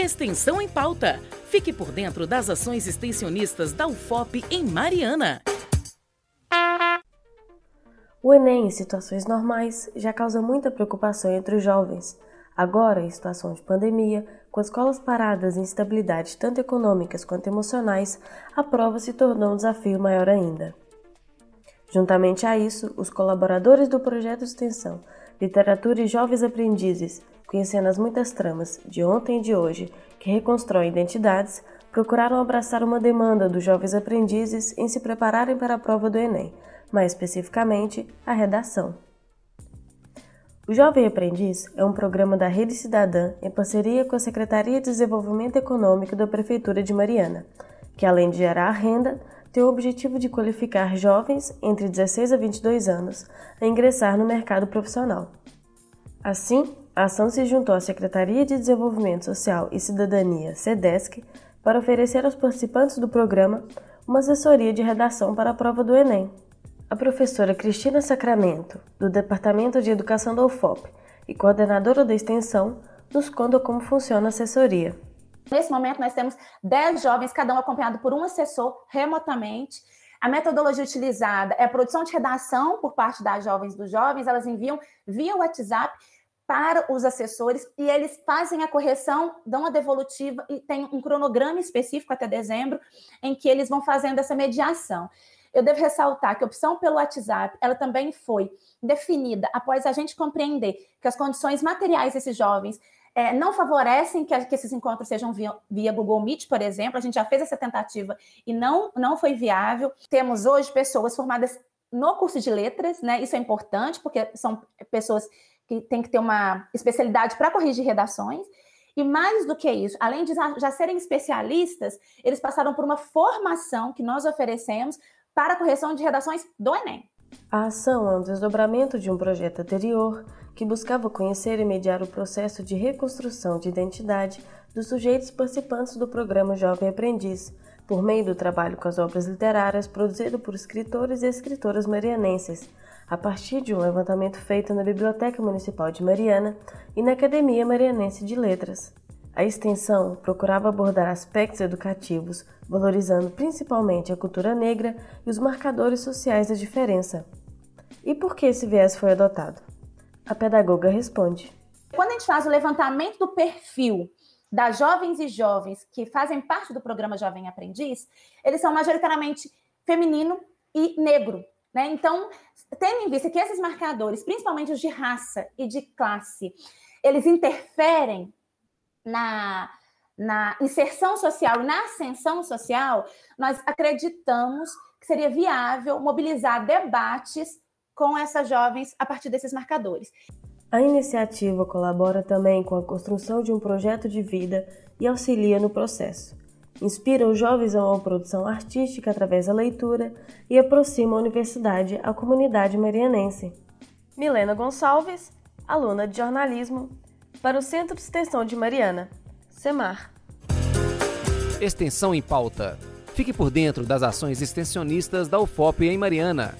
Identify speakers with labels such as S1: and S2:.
S1: Extensão em pauta. Fique por dentro das ações extensionistas da UFOP em Mariana.
S2: O Enem, em situações normais, já causa muita preocupação entre os jovens. Agora, em situação de pandemia, com escolas paradas e instabilidades tanto econômicas quanto emocionais, a prova se tornou um desafio maior ainda. Juntamente a isso, os colaboradores do projeto de extensão Literatura e Jovens Aprendizes, conhecendo as muitas tramas de ontem e de hoje que reconstroem identidades, procuraram abraçar uma demanda dos jovens aprendizes em se prepararem para a prova do Enem, mais especificamente a redação. O Jovem Aprendiz é um programa da Rede Cidadã em parceria com a Secretaria de Desenvolvimento Econômico da Prefeitura de Mariana, que além de gerar renda, tem o objetivo de qualificar jovens entre 16 a 22 anos a ingressar no mercado profissional. Assim, a ação se juntou à Secretaria de Desenvolvimento Social e Cidadania, SEDESC, para oferecer aos participantes do programa uma assessoria de redação para a prova do Enem. A professora Cristina Sacramento, do Departamento de Educação da UFOP e coordenadora da extensão, nos conta como funciona a assessoria.
S3: Nesse momento, nós temos 10 jovens, cada um acompanhado por um assessor remotamente. A metodologia utilizada é a produção de redação por parte das jovens dos jovens, elas enviam via WhatsApp para os assessores e eles fazem a correção, dão a devolutiva e tem um cronograma específico até dezembro em que eles vão fazendo essa mediação. Eu devo ressaltar que a opção pelo WhatsApp, ela também foi definida após a gente compreender que as condições materiais desses jovens é, não favorecem que, que, esses encontros sejam via, via, Google Meet, por exemplo. A gente já fez essa tentativa e não, não foi viável. Temos hoje pessoas formadas no curso de letras, né? Isso é importante, porque são pessoas que têm que ter uma especialidade para corrigir redações. E mais do que isso, além de já serem especialistas, eles passaram por uma formação que nós oferecemos para correção de redações do Enem.
S2: A ação é um desdobramento de um projeto anterior que buscava conhecer e mediar o processo de reconstrução de identidade dos sujeitos participantes do programa Jovem Aprendiz, por meio do trabalho com as obras literárias produzido por escritores e escritoras marianenses, a partir de um levantamento feito na Biblioteca Municipal de Mariana e na Academia Marianense de Letras. A extensão procurava abordar aspectos educativos, valorizando principalmente a cultura negra e os marcadores sociais da diferença. E por que esse viés foi adotado? A pedagoga responde:
S3: Quando a gente faz o levantamento do perfil das jovens e jovens que fazem parte do programa Jovem Aprendiz, eles são majoritariamente feminino e negro. Né? Então, tendo em vista que esses marcadores, principalmente os de raça e de classe, eles interferem na, na inserção social na ascensão social, nós acreditamos que seria viável mobilizar debates com essas jovens a partir desses marcadores.
S2: A iniciativa colabora também com a construção de um projeto de vida e auxilia no processo. Inspira os jovens a uma produção artística através da leitura e aproxima a universidade à comunidade marianense. Milena Gonçalves, aluna de jornalismo, para o Centro de Extensão de Mariana, SEMAR.
S4: Extensão em pauta. Fique por dentro das ações extensionistas da UFOP em Mariana.